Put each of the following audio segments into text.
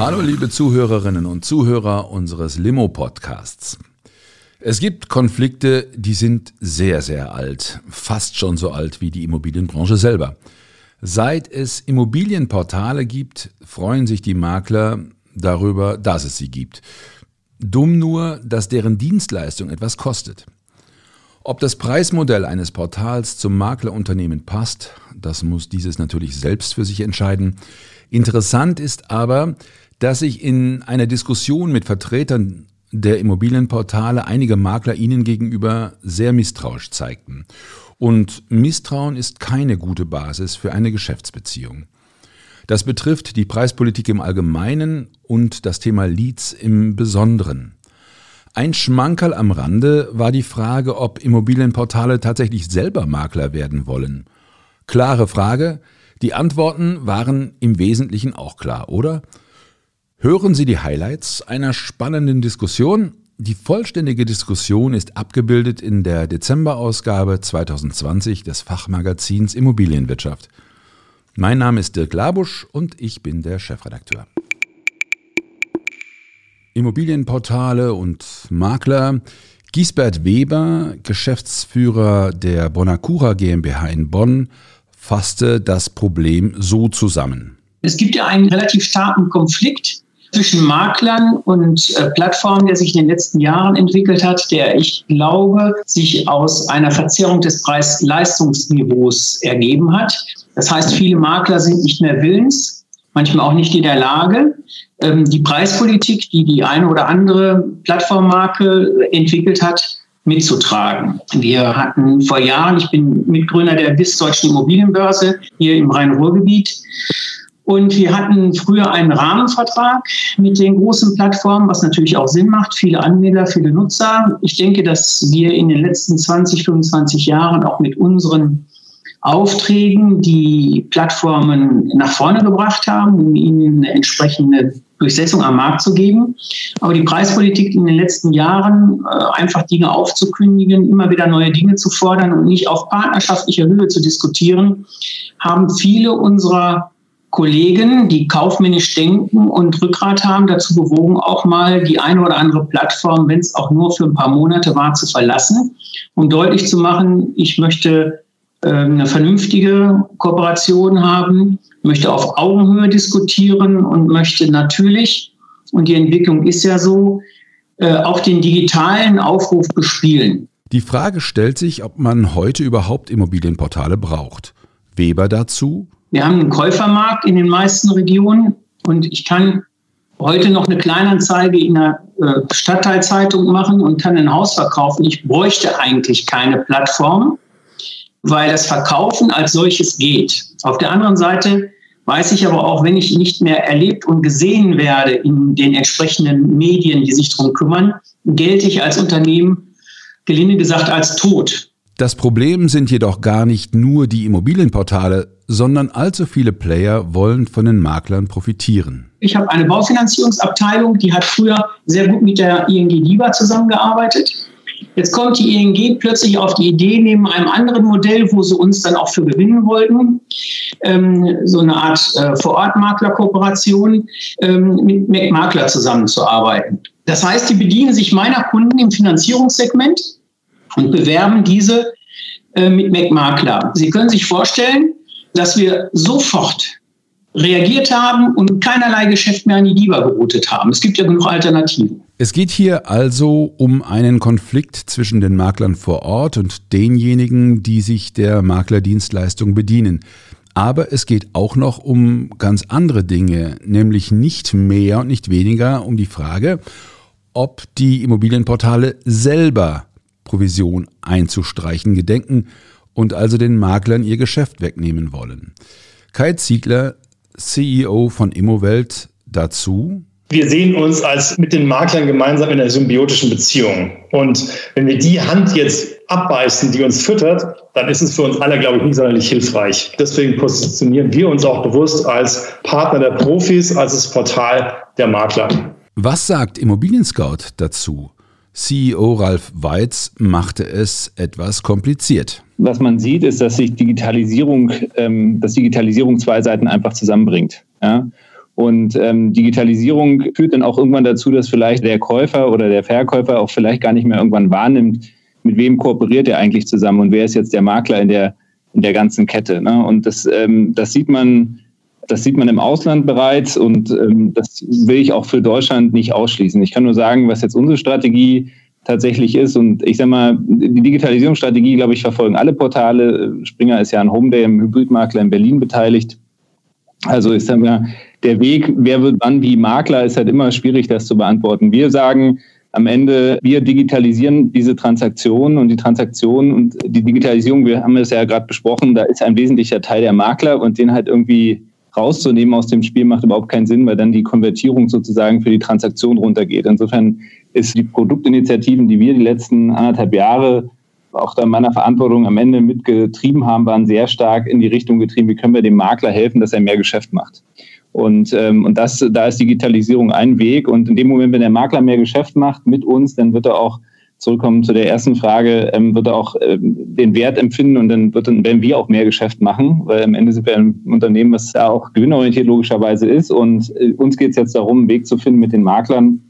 Hallo liebe Zuhörerinnen und Zuhörer unseres Limo-Podcasts. Es gibt Konflikte, die sind sehr, sehr alt, fast schon so alt wie die Immobilienbranche selber. Seit es Immobilienportale gibt, freuen sich die Makler darüber, dass es sie gibt. Dumm nur, dass deren Dienstleistung etwas kostet. Ob das Preismodell eines Portals zum Maklerunternehmen passt, das muss dieses natürlich selbst für sich entscheiden. Interessant ist aber, dass sich in einer Diskussion mit Vertretern der Immobilienportale einige Makler ihnen gegenüber sehr misstrauisch zeigten. Und Misstrauen ist keine gute Basis für eine Geschäftsbeziehung. Das betrifft die Preispolitik im Allgemeinen und das Thema Leads im Besonderen. Ein Schmankerl am Rande war die Frage, ob Immobilienportale tatsächlich selber Makler werden wollen. Klare Frage, die Antworten waren im Wesentlichen auch klar, oder? Hören Sie die Highlights einer spannenden Diskussion. Die vollständige Diskussion ist abgebildet in der Dezemberausgabe 2020 des Fachmagazins Immobilienwirtschaft. Mein Name ist Dirk Labusch und ich bin der Chefredakteur. Immobilienportale und Makler. Giesbert Weber, Geschäftsführer der Bonacura GmbH in Bonn, fasste das Problem so zusammen. Es gibt ja einen relativ starken Konflikt zwischen Maklern und äh, Plattformen, der sich in den letzten Jahren entwickelt hat, der ich glaube, sich aus einer Verzerrung des Preis-Leistungsniveaus ergeben hat. Das heißt, viele Makler sind nicht mehr willens, manchmal auch nicht in der Lage, ähm, die Preispolitik, die die eine oder andere Plattformmarke entwickelt hat, mitzutragen. Wir hatten vor Jahren, ich bin Mitgründer der BIS Deutschen Immobilienbörse hier im Rhein-Ruhr-Gebiet, und wir hatten früher einen Rahmenvertrag mit den großen Plattformen, was natürlich auch Sinn macht. Viele Anwender, viele Nutzer. Ich denke, dass wir in den letzten 20, 25 Jahren auch mit unseren Aufträgen die Plattformen nach vorne gebracht haben, um ihnen eine entsprechende Durchsetzung am Markt zu geben. Aber die Preispolitik in den letzten Jahren, äh, einfach Dinge aufzukündigen, immer wieder neue Dinge zu fordern und nicht auf partnerschaftlicher Höhe zu diskutieren, haben viele unserer Kollegen, die kaufmännisch denken und Rückgrat haben, dazu bewogen, auch mal die eine oder andere Plattform, wenn es auch nur für ein paar Monate war, zu verlassen, um deutlich zu machen, ich möchte äh, eine vernünftige Kooperation haben, möchte auf Augenhöhe diskutieren und möchte natürlich, und die Entwicklung ist ja so, äh, auch den digitalen Aufruf bespielen. Die Frage stellt sich, ob man heute überhaupt Immobilienportale braucht. Weber dazu, wir haben einen Käufermarkt in den meisten Regionen und ich kann heute noch eine Kleinanzeige in einer äh, Stadtteilzeitung machen und kann ein Haus verkaufen. Ich bräuchte eigentlich keine Plattform, weil das Verkaufen als solches geht. Auf der anderen Seite weiß ich aber auch, wenn ich nicht mehr erlebt und gesehen werde in den entsprechenden Medien, die sich darum kümmern, gelte ich als Unternehmen, gelinde gesagt, als tot. Das Problem sind jedoch gar nicht nur die Immobilienportale, sondern allzu viele Player wollen von den Maklern profitieren. Ich habe eine Baufinanzierungsabteilung, die hat früher sehr gut mit der ING DIBA zusammengearbeitet. Jetzt kommt die ING plötzlich auf die Idee, neben einem anderen Modell, wo sie uns dann auch für gewinnen wollten, ähm, so eine Art äh, Vorortmaklerkooperation ähm, mit Mac Makler zusammenzuarbeiten. Das heißt, die bedienen sich meiner Kunden im Finanzierungssegment und bewerben diese äh, mit MacMakler. Sie können sich vorstellen, dass wir sofort reagiert haben und keinerlei Geschäft mehr an die DIBA geroutet haben. Es gibt ja genug Alternativen. Es geht hier also um einen Konflikt zwischen den Maklern vor Ort und denjenigen, die sich der Maklerdienstleistung bedienen. Aber es geht auch noch um ganz andere Dinge, nämlich nicht mehr und nicht weniger um die Frage, ob die Immobilienportale selber Provision einzustreichen gedenken und also den Maklern ihr Geschäft wegnehmen wollen. Kai Ziegler, CEO von Immowelt dazu? Wir sehen uns als mit den Maklern gemeinsam in einer symbiotischen Beziehung. Und wenn wir die Hand jetzt abbeißen, die uns füttert, dann ist es für uns alle, glaube ich, nicht sonderlich hilfreich. Deswegen positionieren wir uns auch bewusst als Partner der Profis, als das Portal der Makler. Was sagt Immobilien Scout dazu? CEO Ralf Weitz machte es etwas kompliziert. Was man sieht, ist, dass sich Digitalisierung, ähm, dass Digitalisierung zwei Seiten einfach zusammenbringt. Ja? Und ähm, Digitalisierung führt dann auch irgendwann dazu, dass vielleicht der Käufer oder der Verkäufer auch vielleicht gar nicht mehr irgendwann wahrnimmt, mit wem kooperiert er eigentlich zusammen und wer ist jetzt der Makler in der, in der ganzen Kette. Ne? Und das, ähm, das sieht man, das sieht man im Ausland bereits und ähm, das will ich auch für Deutschland nicht ausschließen. Ich kann nur sagen, was jetzt unsere Strategie tatsächlich ist. Und ich sage mal, die Digitalisierungsstrategie, glaube ich, verfolgen alle Portale. Springer ist ja an Homeday im Hybridmakler in Berlin beteiligt. Also ich sage mal, der Weg, wer wird wann wie Makler, ist halt immer schwierig, das zu beantworten. Wir sagen am Ende, wir digitalisieren diese Transaktionen und die Transaktionen und die Digitalisierung, wir haben es ja gerade besprochen, da ist ein wesentlicher Teil der Makler und den halt irgendwie rauszunehmen aus dem Spiel macht überhaupt keinen Sinn, weil dann die Konvertierung sozusagen für die Transaktion runtergeht. Insofern ist die Produktinitiativen, die wir die letzten anderthalb Jahre auch da meiner Verantwortung am Ende mitgetrieben haben, waren sehr stark in die Richtung getrieben, wie können wir dem Makler helfen, dass er mehr Geschäft macht. Und, ähm, und das, da ist Digitalisierung ein Weg. Und in dem Moment, wenn der Makler mehr Geschäft macht mit uns, dann wird er auch zurückkommen zu der ersten Frage, ähm, wird er auch ähm, den Wert empfinden und dann wird dann, werden wir auch mehr Geschäft machen, weil am Ende sind wir ein Unternehmen, was da auch gewinnorientiert logischerweise ist. Und äh, uns geht es jetzt darum, einen Weg zu finden mit den Maklern,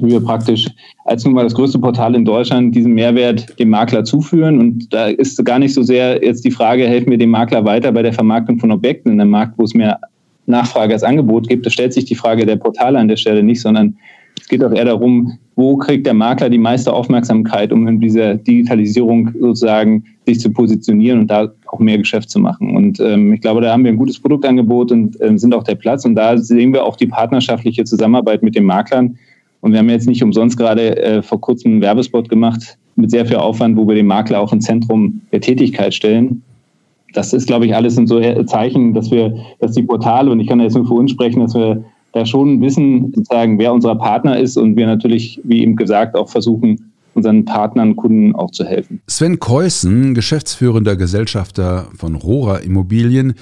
wie wir praktisch als nun mal das größte Portal in Deutschland diesen Mehrwert dem Makler zuführen. Und da ist gar nicht so sehr jetzt die Frage, helfen wir dem Makler weiter bei der Vermarktung von Objekten in einem Markt, wo es mehr Nachfrage als Angebot gibt, da stellt sich die Frage der Portale an der Stelle nicht, sondern es geht auch eher darum, wo kriegt der Makler die meiste Aufmerksamkeit, um in dieser Digitalisierung sozusagen sich zu positionieren und da auch mehr Geschäft zu machen. Und ähm, ich glaube, da haben wir ein gutes Produktangebot und ähm, sind auch der Platz. Und da sehen wir auch die partnerschaftliche Zusammenarbeit mit den Maklern. Und wir haben jetzt nicht umsonst gerade äh, vor kurzem einen Werbespot gemacht mit sehr viel Aufwand, wo wir den Makler auch im Zentrum der Tätigkeit stellen das ist, glaube ich, alles in so Zeichen, dass wir, dass die Portale, und ich kann jetzt nur für uns sprechen, dass wir da schon wissen, sozusagen, wer unser Partner ist und wir natürlich, wie eben gesagt, auch versuchen, unseren Partnern, Kunden auch zu helfen. Sven Keusen, geschäftsführender Gesellschafter von Rora Immobilien,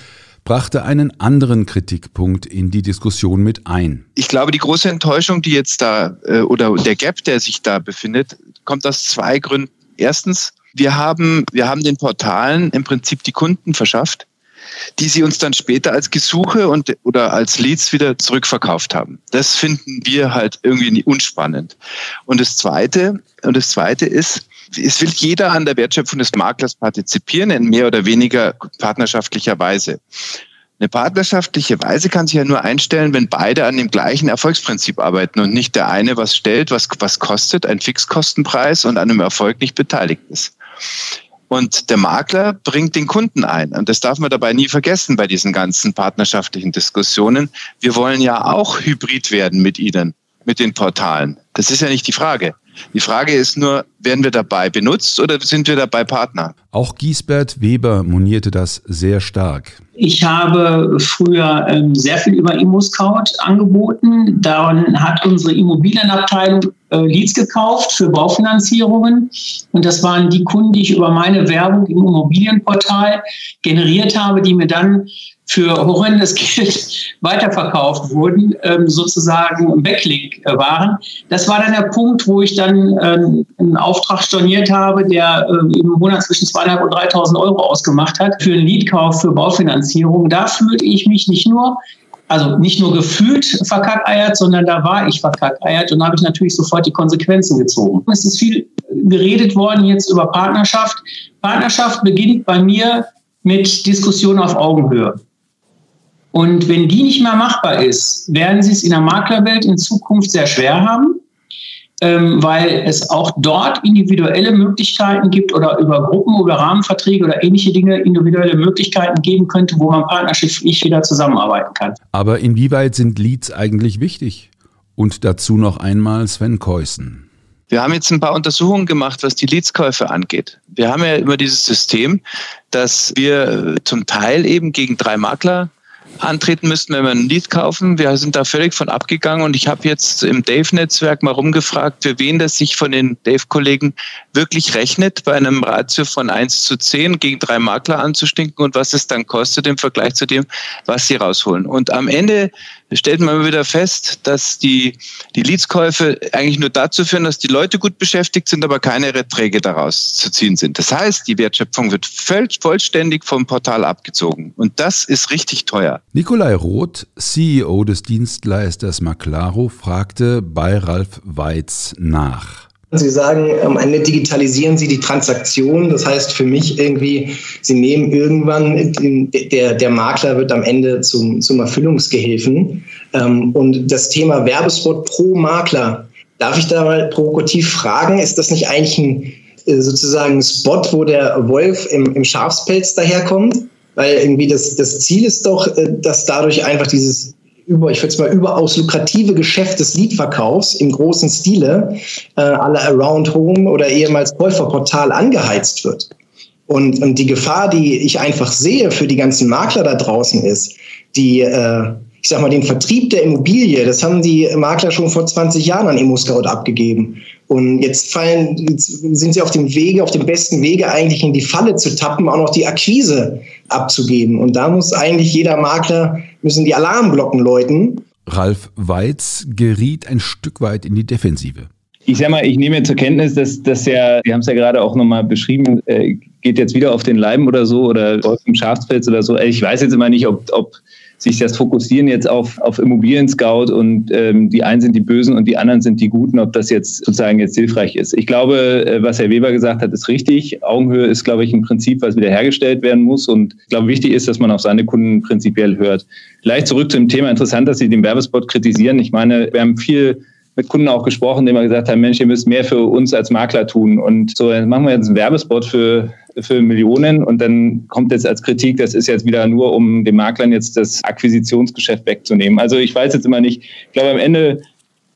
brachte einen anderen Kritikpunkt in die Diskussion mit ein. Ich glaube, die große Enttäuschung, die jetzt da äh, oder der Gap, der sich da befindet, kommt aus zwei Gründen. Erstens, wir haben, wir haben den Portalen im Prinzip die Kunden verschafft, die sie uns dann später als Gesuche und, oder als Leads wieder zurückverkauft haben. Das finden wir halt irgendwie unspannend. Und das zweite, und das zweite ist, es will jeder an der Wertschöpfung des Maklers partizipieren in mehr oder weniger partnerschaftlicher Weise. Eine partnerschaftliche Weise kann sich ja nur einstellen, wenn beide an dem gleichen Erfolgsprinzip arbeiten und nicht der eine was stellt, was, was kostet, ein Fixkostenpreis und an einem Erfolg nicht beteiligt ist. Und der Makler bringt den Kunden ein. Und das darf man dabei nie vergessen bei diesen ganzen partnerschaftlichen Diskussionen. Wir wollen ja auch hybrid werden mit Ihnen, mit den Portalen. Das ist ja nicht die Frage. Die Frage ist nur, werden wir dabei benutzt oder sind wir dabei Partner? Auch Giesbert Weber monierte das sehr stark. Ich habe früher ähm, sehr viel über ImmoScout angeboten. Daran hat unsere Immobilienabteilung äh, Leads gekauft für Baufinanzierungen. Und das waren die Kunden, die ich über meine Werbung im Immobilienportal generiert habe, die mir dann für horrendes Geld weiterverkauft wurden, ähm, sozusagen Backlink äh, waren. Das war dann der Punkt, wo ich dann ähm, einen Auftrag storniert habe, der äh, im Monat zwischen 2.500 und 3.000 Euro ausgemacht hat für einen Leadkauf für Baufinanzierung. Da fühlte ich mich nicht nur also nicht nur gefühlt verkackeiert, sondern da war ich verkackeiert und da habe ich natürlich sofort die Konsequenzen gezogen. Es ist viel geredet worden jetzt über Partnerschaft. Partnerschaft beginnt bei mir mit Diskussion auf Augenhöhe. Und wenn die nicht mehr machbar ist, werden sie es in der Maklerwelt in Zukunft sehr schwer haben, ähm, weil es auch dort individuelle Möglichkeiten gibt oder über Gruppen oder Rahmenverträge oder ähnliche Dinge individuelle Möglichkeiten geben könnte, wo man partnerschaftlich wieder zusammenarbeiten kann. Aber inwieweit sind Leads eigentlich wichtig? Und dazu noch einmal Sven Keusen. Wir haben jetzt ein paar Untersuchungen gemacht, was die Leadskäufe angeht. Wir haben ja immer dieses System, dass wir zum Teil eben gegen drei Makler antreten müssten, wenn wir ein Lied kaufen. Wir sind da völlig von abgegangen und ich habe jetzt im Dave-Netzwerk mal rumgefragt, für wen das sich von den Dave-Kollegen wirklich rechnet, bei einem Ratio von 1 zu 10 gegen drei Makler anzustinken und was es dann kostet im Vergleich zu dem, was sie rausholen. Und am Ende stellt man wieder fest, dass die, die Leadskäufe eigentlich nur dazu führen, dass die Leute gut beschäftigt sind, aber keine Erträge daraus zu ziehen sind. Das heißt, die Wertschöpfung wird vollständig vom Portal abgezogen. Und das ist richtig teuer. Nikolai Roth, CEO des Dienstleisters Maclaro, fragte bei Ralf Weitz nach. Sie sagen, am Ende digitalisieren Sie die Transaktion. Das heißt für mich irgendwie, Sie nehmen irgendwann, der, der Makler wird am Ende zum, zum Erfüllungsgehilfen. Ähm, und das Thema Werbespot pro Makler, darf ich da mal provokativ fragen, ist das nicht eigentlich ein äh, sozusagen Spot, wo der Wolf im, im Schafspelz daherkommt? Weil irgendwie das, das Ziel ist doch, äh, dass dadurch einfach dieses über, ich würde es mal überaus lukrative Geschäft des Liedverkaufs im großen Stile äh, aller Around Home oder ehemals Käuferportal angeheizt wird. Und, und die Gefahr, die ich einfach sehe für die ganzen Makler da draußen ist, die, äh, ich sag mal, den Vertrieb der Immobilie, das haben die Makler schon vor 20 Jahren an ImmoScout abgegeben. Und jetzt fallen, jetzt sind sie auf dem Wege, auf dem besten Wege eigentlich in die Falle zu tappen, auch noch die Akquise abzugeben. Und da muss eigentlich jeder Makler, müssen die Alarmglocken läuten. Ralf Weitz geriet ein Stück weit in die Defensive. Ich sag mal, ich nehme zur Kenntnis, dass das ja, wir haben es ja gerade auch nochmal beschrieben, äh, geht jetzt wieder auf den Leiben oder so oder auf dem Schafspelz oder so. Ich weiß jetzt immer nicht, ob, ob sich das Fokussieren jetzt auf, auf Immobilien-Scout und ähm, die einen sind die Bösen und die anderen sind die Guten, ob das jetzt sozusagen jetzt hilfreich ist. Ich glaube, äh, was Herr Weber gesagt hat, ist richtig. Augenhöhe ist, glaube ich, ein Prinzip, was wiederhergestellt werden muss. Und ich glaube, wichtig ist, dass man auf seine Kunden prinzipiell hört. Vielleicht zurück zum Thema. Interessant, dass Sie den Werbespot kritisieren. Ich meine, wir haben viel mit Kunden auch gesprochen, die immer gesagt haben, Mensch, ihr müsst mehr für uns als Makler tun. Und so, jetzt machen wir jetzt einen Werbespot für, für Millionen und dann kommt jetzt als Kritik, das ist jetzt wieder nur, um den Maklern jetzt das Akquisitionsgeschäft wegzunehmen. Also ich weiß jetzt immer nicht, ich glaube am Ende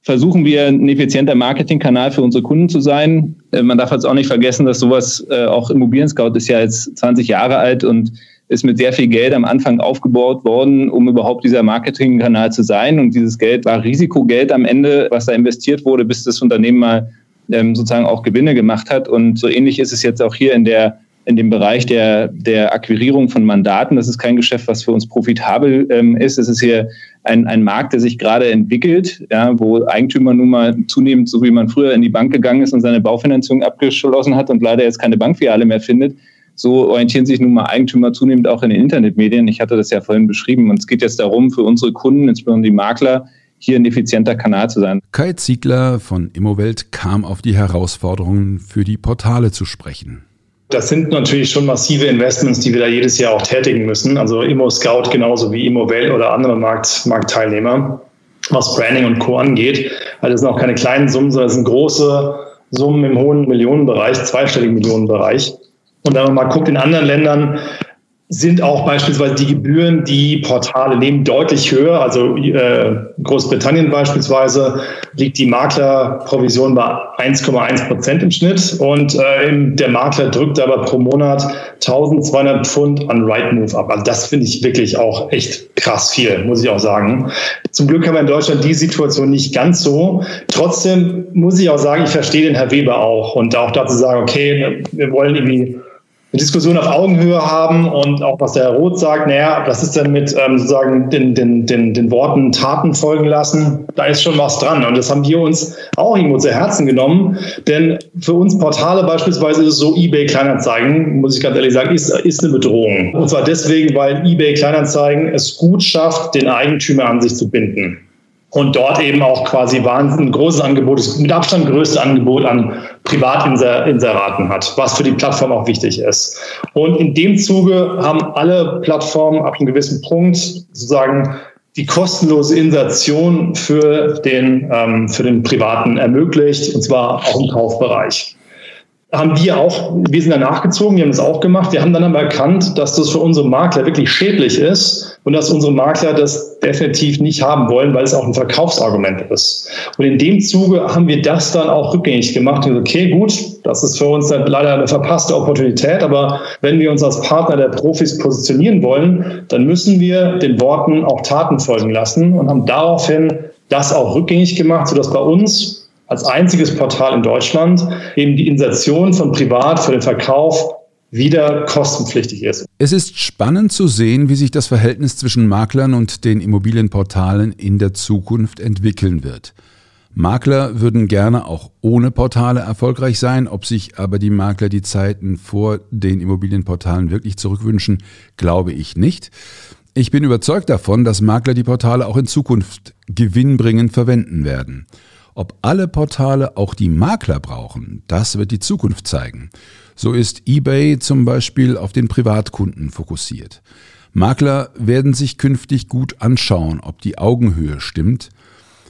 versuchen wir ein effizienter Marketingkanal für unsere Kunden zu sein. Äh, man darf jetzt auch nicht vergessen, dass sowas, äh, auch Immobilien Scout ist ja jetzt 20 Jahre alt und ist mit sehr viel Geld am Anfang aufgebaut worden, um überhaupt dieser Marketingkanal zu sein. Und dieses Geld war Risikogeld am Ende, was da investiert wurde, bis das Unternehmen mal ähm, sozusagen auch Gewinne gemacht hat. Und so ähnlich ist es jetzt auch hier in der in dem Bereich der, der Akquirierung von Mandaten. Das ist kein Geschäft, was für uns profitabel ähm, ist. Es ist hier ein, ein Markt, der sich gerade entwickelt, ja, wo Eigentümer nun mal zunehmend, so wie man früher in die Bank gegangen ist und seine Baufinanzierung abgeschlossen hat und leider jetzt keine Bankfiliale mehr findet, so orientieren sich nun mal Eigentümer zunehmend auch in den Internetmedien. Ich hatte das ja vorhin beschrieben. Und es geht jetzt darum, für unsere Kunden, insbesondere die Makler, hier ein effizienter Kanal zu sein. Kai Ziegler von Immowelt kam auf die Herausforderungen für die Portale zu sprechen. Das sind natürlich schon massive Investments, die wir da jedes Jahr auch tätigen müssen. Also Immo Scout genauso wie Immowelt oder andere Markt, Marktteilnehmer, was Branding und Co. angeht. Also das sind auch keine kleinen Summen, sondern das sind große Summen im hohen Millionenbereich, zweistelligen Millionenbereich. Und wenn man mal guckt in anderen Ländern, sind auch beispielsweise die Gebühren, die Portale nehmen, deutlich höher. Also äh, Großbritannien beispielsweise liegt die Maklerprovision bei 1,1 Prozent im Schnitt und äh, der Makler drückt aber pro Monat 1200 Pfund an Rightmove ab. Also das finde ich wirklich auch echt krass viel, muss ich auch sagen. Zum Glück haben wir in Deutschland die Situation nicht ganz so. Trotzdem muss ich auch sagen, ich verstehe den Herr Weber auch und auch dazu sagen, okay, wir wollen irgendwie eine Diskussion auf Augenhöhe haben und auch was der Herr Roth sagt, naja, was ist denn mit ähm, sozusagen den, den, den, den Worten Taten folgen lassen? Da ist schon was dran. Und das haben wir uns auch irgendwo zu Herzen genommen. Denn für uns Portale beispielsweise ist es so, eBay Kleinanzeigen, muss ich ganz ehrlich sagen, ist, ist eine Bedrohung. Und zwar deswegen, weil eBay Kleinanzeigen es gut schafft, den Eigentümer an sich zu binden und dort eben auch quasi wahnsinnig großes Angebot, das mit Abstand größte Angebot an Privatinseraten hat, was für die Plattform auch wichtig ist. Und in dem Zuge haben alle Plattformen ab einem gewissen Punkt sozusagen die kostenlose Insertion für den, ähm, für den Privaten ermöglicht, und zwar auch im Kaufbereich. Haben wir auch, wir sind da nachgezogen, wir haben das auch gemacht. Wir haben dann aber erkannt, dass das für unsere Makler wirklich schädlich ist und dass unsere Makler das definitiv nicht haben wollen, weil es auch ein Verkaufsargument ist. Und in dem Zuge haben wir das dann auch rückgängig gemacht und okay, gut, das ist für uns dann leider eine verpasste Opportunität, aber wenn wir uns als Partner der Profis positionieren wollen, dann müssen wir den Worten auch Taten folgen lassen und haben daraufhin das auch rückgängig gemacht, sodass bei uns als einziges Portal in Deutschland eben die Insertion von Privat für den Verkauf wieder kostenpflichtig ist. Es ist spannend zu sehen, wie sich das Verhältnis zwischen Maklern und den Immobilienportalen in der Zukunft entwickeln wird. Makler würden gerne auch ohne Portale erfolgreich sein, ob sich aber die Makler die Zeiten vor den Immobilienportalen wirklich zurückwünschen, glaube ich nicht. Ich bin überzeugt davon, dass Makler die Portale auch in Zukunft gewinnbringend verwenden werden. Ob alle Portale auch die Makler brauchen, das wird die Zukunft zeigen. So ist eBay zum Beispiel auf den Privatkunden fokussiert. Makler werden sich künftig gut anschauen, ob die Augenhöhe stimmt.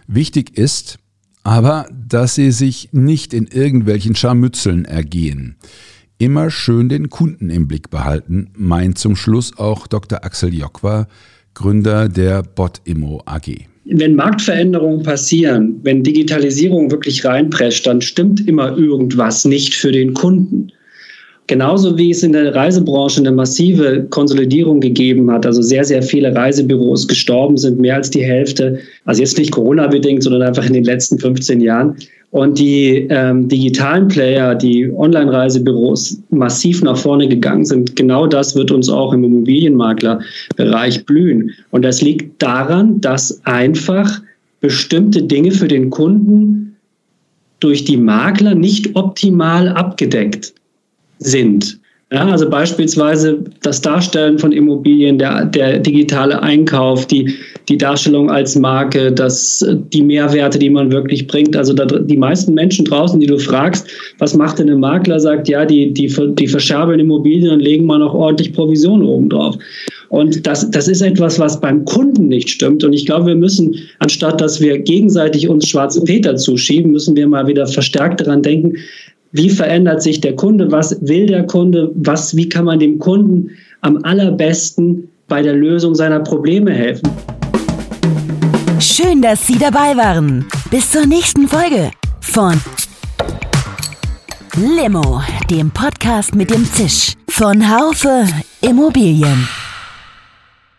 Wichtig ist aber, dass sie sich nicht in irgendwelchen Scharmützeln ergehen. Immer schön den Kunden im Blick behalten, meint zum Schluss auch Dr. Axel Jokwa, Gründer der Bot-Immo AG wenn Marktveränderungen passieren, wenn Digitalisierung wirklich reinprescht, dann stimmt immer irgendwas nicht für den Kunden. Genauso wie es in der Reisebranche eine massive Konsolidierung gegeben hat, also sehr, sehr viele Reisebüros gestorben sind, mehr als die Hälfte, also jetzt nicht Corona-bedingt, sondern einfach in den letzten 15 Jahren. Und die ähm, digitalen Player, die Online-Reisebüros massiv nach vorne gegangen sind, genau das wird uns auch im Immobilienmaklerbereich blühen. Und das liegt daran, dass einfach bestimmte Dinge für den Kunden durch die Makler nicht optimal abgedeckt sind. Ja, also beispielsweise das Darstellen von Immobilien, der, der digitale Einkauf, die, die Darstellung als Marke, das, die Mehrwerte, die man wirklich bringt. Also da, die meisten Menschen draußen, die du fragst, was macht denn ein Makler, sagt, ja, die, die, die verscherbeln Immobilien und legen mal noch ordentlich Provision oben drauf. Und das, das ist etwas, was beim Kunden nicht stimmt. Und ich glaube, wir müssen, anstatt dass wir gegenseitig uns schwarze Peter zuschieben, müssen wir mal wieder verstärkt daran denken, wie verändert sich der Kunde, was will der Kunde, was, wie kann man dem Kunden am allerbesten bei der Lösung seiner Probleme helfen. Schön, dass Sie dabei waren. Bis zur nächsten Folge von Limo, dem Podcast mit dem Zisch von Haufe Immobilien.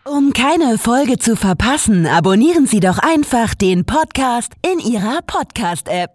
Um keine Folge zu verpassen, abonnieren Sie doch einfach den Podcast in Ihrer Podcast-App.